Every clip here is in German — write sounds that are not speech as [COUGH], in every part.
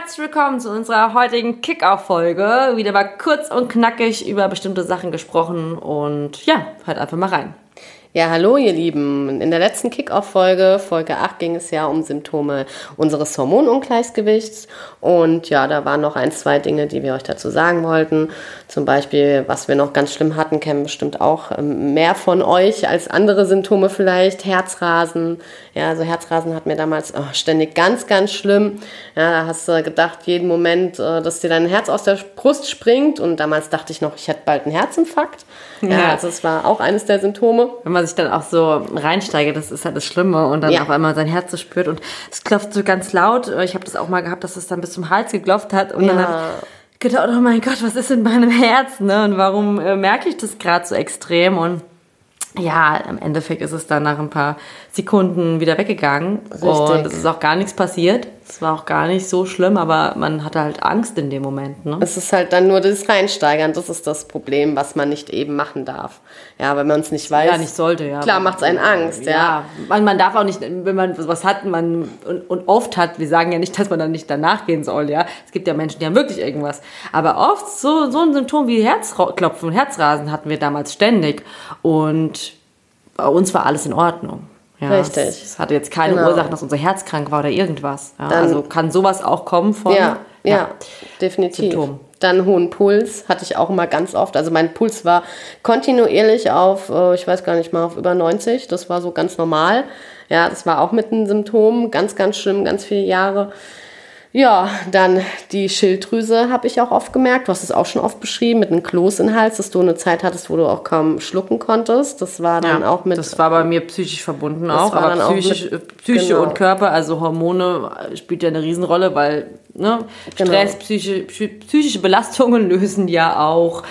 herzlich willkommen zu unserer heutigen Kick-Off-Folge. Wieder mal kurz und knackig über bestimmte Sachen gesprochen und ja, halt einfach mal rein. Ja, hallo ihr Lieben. In der letzten Kick-Off-Folge, Folge 8, ging es ja um Symptome unseres Hormonungleichgewichts. Und ja, da waren noch ein, zwei Dinge, die wir euch dazu sagen wollten. Zum Beispiel, was wir noch ganz schlimm hatten, kennen bestimmt auch ähm, mehr von euch als andere Symptome vielleicht. Herzrasen. Ja, also Herzrasen hat mir damals oh, ständig ganz, ganz schlimm. Ja, da hast du gedacht, jeden Moment, äh, dass dir dein Herz aus der Brust springt. Und damals dachte ich noch, ich hätte bald einen Herzinfarkt. Ja, ja also es war auch eines der Symptome. Wenn man sich dann auch so reinsteigert, das ist halt das Schlimme und dann ja. auf einmal sein Herz so spürt und es klopft so ganz laut. Ich habe das auch mal gehabt, dass es dann bis zum Hals geklopft hat und ja. dann hat gedacht, oh mein Gott, was ist in meinem Herz, ne? Und warum äh, merke ich das gerade so extrem und ja, im Endeffekt ist es dann nach ein paar Sekunden wieder weggegangen Richtig. und es ist auch gar nichts passiert. Es war auch gar nicht so schlimm, aber man hatte halt Angst in dem Moment. Ne? Es ist halt dann nur das Reinsteigern, das ist das Problem, was man nicht eben machen darf. Ja, wenn man es nicht weiß. Ja, nicht sollte, ja. Klar macht es einen Angst, ja. ja. Man, man darf auch nicht, wenn man was hat man und, und oft hat, wir sagen ja nicht, [LAUGHS] dass man dann nicht danach gehen soll, ja. Es gibt ja Menschen, die haben wirklich irgendwas. Aber oft so, so ein Symptom wie Herzklopfen, Herzrasen hatten wir damals ständig. Und bei uns war alles in Ordnung. Ja, Richtig. Es, es, hatte jetzt keine genau. Ursache, dass unser Herz krank war oder irgendwas. Ja, Dann, also kann sowas auch kommen von. Ja, ja, ja definitiv. Symptom. Dann hohen Puls hatte ich auch immer ganz oft. Also mein Puls war kontinuierlich auf, äh, ich weiß gar nicht mal, auf über 90. Das war so ganz normal. Ja, das war auch mit einem Symptom. Ganz, ganz schlimm, ganz viele Jahre. Ja, dann die Schilddrüse habe ich auch oft gemerkt. Du hast es auch schon oft beschrieben mit einem Kloß in Hals, dass du eine Zeit hattest, wo du auch kaum schlucken konntest. Das war dann ja, auch mit. Das war bei mir psychisch verbunden auch, aber psychisch, auch mit, Psyche genau. und Körper, also Hormone spielt ja eine Riesenrolle, weil ne, genau. Stress, psychische, psychische Belastungen lösen ja auch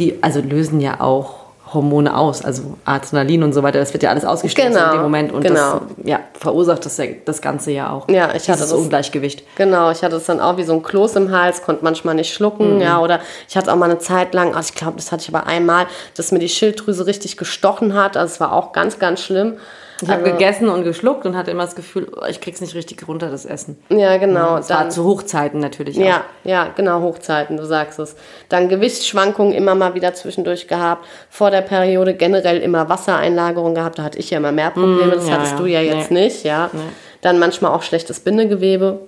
die, also lösen ja auch Hormone aus, also Adrenalin und so weiter. Das wird ja alles ausgestoßen genau, in dem Moment und genau. das ja, verursacht das, das Ganze ja auch. Ja, ich hatte das Ungleichgewicht. Genau, ich hatte es dann auch wie so ein Kloß im Hals, konnte manchmal nicht schlucken, mhm. ja, oder ich hatte auch mal eine Zeit lang, also ich glaube, das hatte ich aber einmal, dass mir die Schilddrüse richtig gestochen hat, also es war auch ganz, ganz schlimm. Ich habe also, gegessen und geschluckt und hatte immer das Gefühl, oh, ich krieg's nicht richtig runter, das Essen. Ja, genau. Das dann, war zu Hochzeiten natürlich auch. Ja, ja, genau, Hochzeiten, du sagst es. Dann Gewichtsschwankungen immer mal wieder zwischendurch gehabt. Vor der Periode generell immer Wassereinlagerung gehabt. Da hatte ich ja immer mehr Probleme. Das mm, ja, hattest ja. du ja jetzt nee. nicht, ja. Nee. Dann manchmal auch schlechtes Bindegewebe.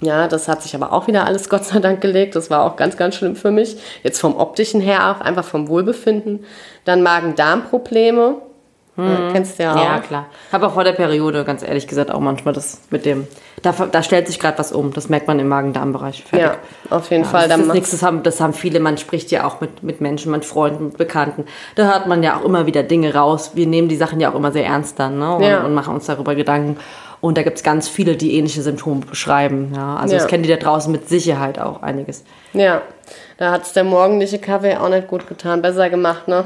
Ja, das hat sich aber auch wieder alles [LAUGHS] Gott sei Dank gelegt. Das war auch ganz, ganz schlimm für mich. Jetzt vom optischen her auch, einfach vom Wohlbefinden. Dann Magen-Darm-Probleme. Hm. Kennst du ja auch. Ja, klar. Habe auch vor der Periode, ganz ehrlich gesagt, auch manchmal das mit dem. Da, da stellt sich gerade was um. Das merkt man im Magen-Darm-Bereich. Ja, auf jeden ja, Fall. Das, ist nichts, das, haben, das haben viele. Man spricht ja auch mit, mit Menschen, mit Freunden, mit Bekannten. Da hört man ja auch immer wieder Dinge raus. Wir nehmen die Sachen ja auch immer sehr ernst dann ne? und, ja. und machen uns darüber Gedanken. Und da gibt es ganz viele, die ähnliche Symptome beschreiben. Ja? Also ja. das kennen die da draußen mit Sicherheit auch einiges. Ja, da hat es der morgendliche Kaffee auch nicht gut getan. Besser gemacht, ne?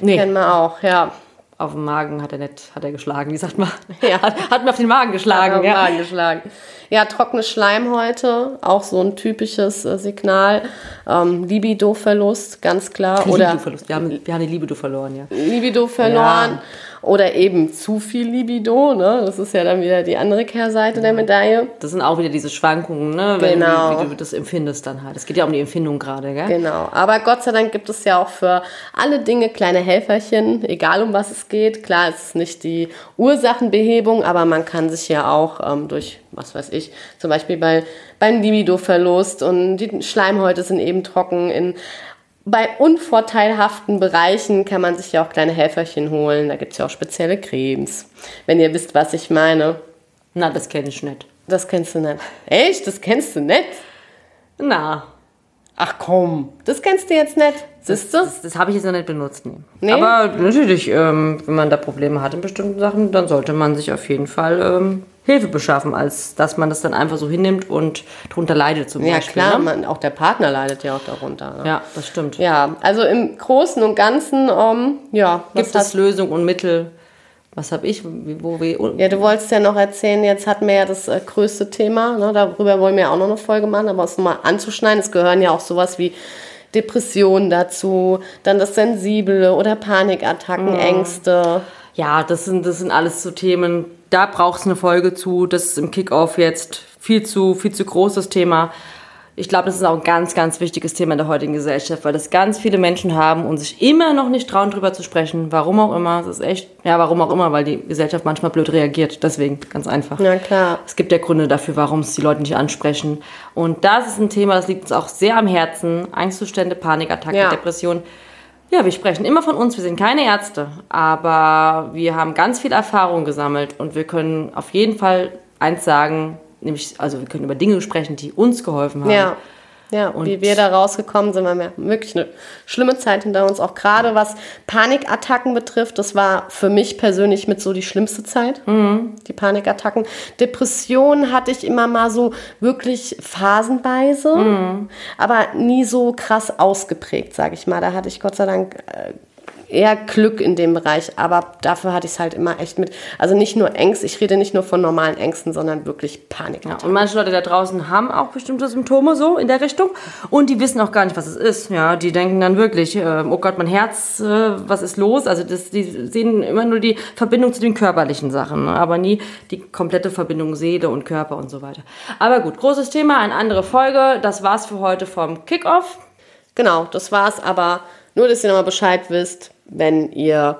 Nee. Kennen wir auch, ja auf den Magen hat er nicht, hat er geschlagen, wie sagt man? [LAUGHS] Ja, hat, hat mir auf den Magen geschlagen. Hat ja. Magen geschlagen. Ja, trockene Schleimhäute, auch so ein typisches äh, Signal. Ähm, Libido-Verlust, ganz klar. Libido-Verlust, wir haben, wir haben die Libido verloren, ja. Libido verloren. Ja. Oder eben zu viel Libido, ne? Das ist ja dann wieder die andere Kehrseite ja. der Medaille. Das sind auch wieder diese Schwankungen, ne? Wenn genau. Du, wie, du das empfindest dann halt. Es geht ja um die Empfindung gerade, gell? Genau. Aber Gott sei Dank gibt es ja auch für alle Dinge kleine Helferchen, egal um was es geht. Klar, es ist nicht die Ursachenbehebung, aber man kann sich ja auch ähm, durch, was weiß ich, zum Beispiel bei, beim Libido-Verlust und die Schleimhäute sind eben trocken in bei unvorteilhaften Bereichen kann man sich ja auch kleine Helferchen holen. Da gibt es ja auch spezielle Cremes. Wenn ihr wisst, was ich meine. Na, das kenne ich nicht. Das kennst du nicht. Echt? Das kennst du nicht? Na. Ach komm, das kennst du jetzt nicht. Siehst du? Das, das, das habe ich jetzt noch nicht benutzt. Nee. nee? Aber natürlich, ähm, wenn man da Probleme hat in bestimmten Sachen, dann sollte man sich auf jeden Fall ähm, Hilfe beschaffen, als dass man das dann einfach so hinnimmt und darunter leidet zum ja, Beispiel. Ja klar, ne? man, auch der Partner leidet ja auch darunter. Ne? Ja, das stimmt. Ja, also im Großen und Ganzen, ähm, ja. Gibt es Lösungen und Mittel, was habe ich? Wo wir ja, du wolltest ja noch erzählen, jetzt hatten wir ja das äh, größte Thema, ne? darüber wollen wir ja auch noch eine Folge machen, aber es nochmal anzuschneiden, es gehören ja auch sowas wie Depressionen dazu, dann das Sensible oder Panikattacken, mhm. Ängste. Ja, das sind, das sind alles so Themen, da braucht es eine Folge zu. Das ist im Kickoff jetzt viel zu, viel zu großes Thema. Ich glaube, das ist auch ein ganz, ganz wichtiges Thema in der heutigen Gesellschaft, weil das ganz viele Menschen haben und sich immer noch nicht trauen, drüber zu sprechen. Warum auch immer. Das ist echt, ja, warum auch immer, weil die Gesellschaft manchmal blöd reagiert. Deswegen, ganz einfach. Ja, klar. Es gibt ja Gründe dafür, warum es die Leute nicht ansprechen. Und das ist ein Thema, das liegt uns auch sehr am Herzen. Angstzustände, Panikattacken, ja. Depressionen. Ja, wir sprechen immer von uns. Wir sind keine Ärzte, aber wir haben ganz viel Erfahrung gesammelt und wir können auf jeden Fall eins sagen, nämlich, also wir können über Dinge sprechen, die uns geholfen haben. Ja. Ja, und wie wir da rausgekommen sind, wir haben wirklich eine schlimme Zeit hinter uns, auch gerade was Panikattacken betrifft. Das war für mich persönlich mit so die schlimmste Zeit, mhm. die Panikattacken. Depressionen hatte ich immer mal so wirklich phasenweise, mhm. aber nie so krass ausgeprägt, sage ich mal. Da hatte ich Gott sei Dank äh, eher Glück in dem Bereich, aber dafür hatte ich es halt immer echt mit. Also nicht nur Ängste, ich rede nicht nur von normalen Ängsten, sondern wirklich Panik. Ja, und manche Leute da draußen haben auch bestimmte Symptome so in der Richtung und die wissen auch gar nicht, was es ist. Ja, die denken dann wirklich, äh, oh Gott, mein Herz, äh, was ist los? Also das, die sehen immer nur die Verbindung zu den körperlichen Sachen, ne? aber nie die komplette Verbindung Seele und Körper und so weiter. Aber gut, großes Thema, eine andere Folge. Das war's für heute vom Kickoff. Genau, das war's, aber nur, dass ihr nochmal Bescheid wisst, wenn ihr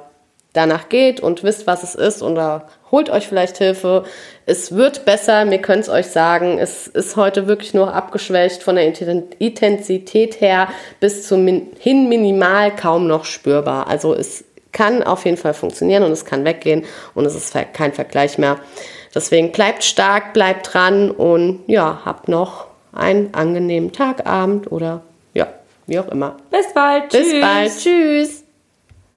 danach geht und wisst, was es ist oder holt euch vielleicht Hilfe. Es wird besser, wir können es euch sagen. Es ist heute wirklich nur abgeschwächt von der Intensität her bis zum Min hin minimal kaum noch spürbar. Also es kann auf jeden Fall funktionieren und es kann weggehen und es ist kein Vergleich mehr. Deswegen bleibt stark, bleibt dran und ja, habt noch einen angenehmen Tag, Abend oder ja, wie auch immer. Bis bald. Bis Tschüss. bald. Tschüss.